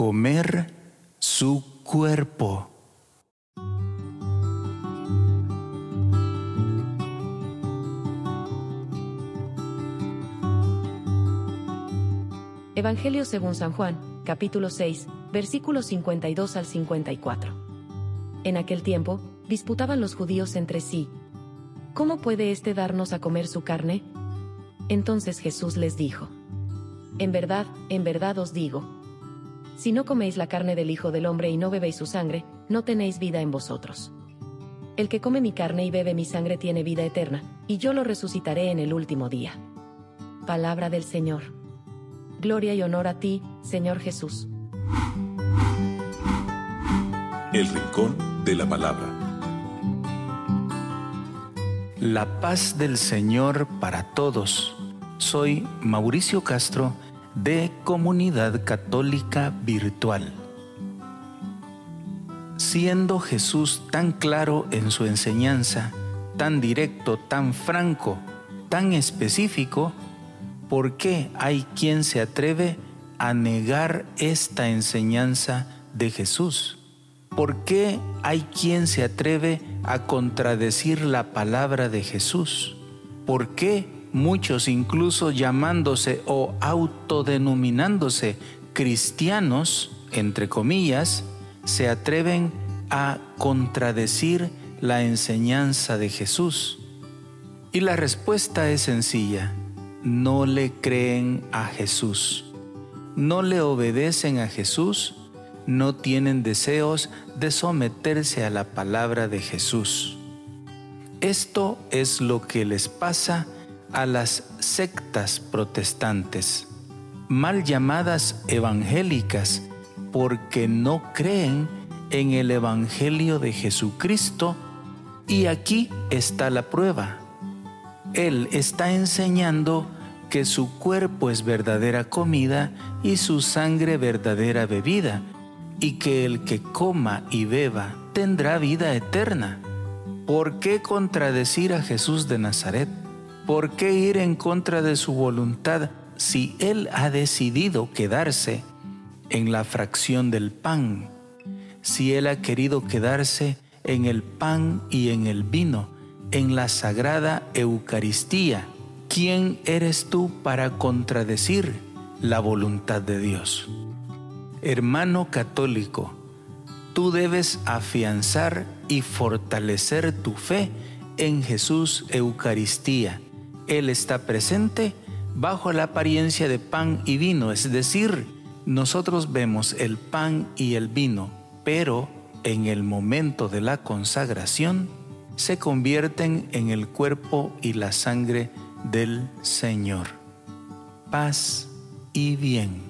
comer su cuerpo. Evangelio según San Juan, capítulo 6, versículos 52 al 54. En aquel tiempo, disputaban los judíos entre sí. ¿Cómo puede éste darnos a comer su carne? Entonces Jesús les dijo. En verdad, en verdad os digo. Si no coméis la carne del Hijo del Hombre y no bebéis su sangre, no tenéis vida en vosotros. El que come mi carne y bebe mi sangre tiene vida eterna, y yo lo resucitaré en el último día. Palabra del Señor. Gloria y honor a ti, Señor Jesús. El Rincón de la Palabra. La paz del Señor para todos. Soy Mauricio Castro de Comunidad Católica Virtual. Siendo Jesús tan claro en su enseñanza, tan directo, tan franco, tan específico, ¿por qué hay quien se atreve a negar esta enseñanza de Jesús? ¿Por qué hay quien se atreve a contradecir la palabra de Jesús? ¿Por qué muchos incluso llamándose o autodenominándose cristianos, entre comillas, se atreven a contradecir la enseñanza de Jesús? Y la respuesta es sencilla no le creen a Jesús, no le obedecen a Jesús, no tienen deseos de someterse a la palabra de Jesús. Esto es lo que les pasa a las sectas protestantes, mal llamadas evangélicas, porque no creen en el Evangelio de Jesucristo. Y aquí está la prueba él está enseñando que su cuerpo es verdadera comida y su sangre verdadera bebida, y que el que coma y beba tendrá vida eterna. ¿Por qué contradecir a Jesús de Nazaret? ¿Por qué ir en contra de su voluntad si Él ha decidido quedarse en la fracción del pan? Si Él ha querido quedarse en el pan y en el vino, en la sagrada Eucaristía. ¿Quién eres tú para contradecir la voluntad de Dios? Hermano católico, tú debes afianzar y fortalecer tu fe en Jesús Eucaristía. Él está presente bajo la apariencia de pan y vino, es decir, nosotros vemos el pan y el vino, pero en el momento de la consagración se convierten en el cuerpo y la sangre del Señor. Paz y bien.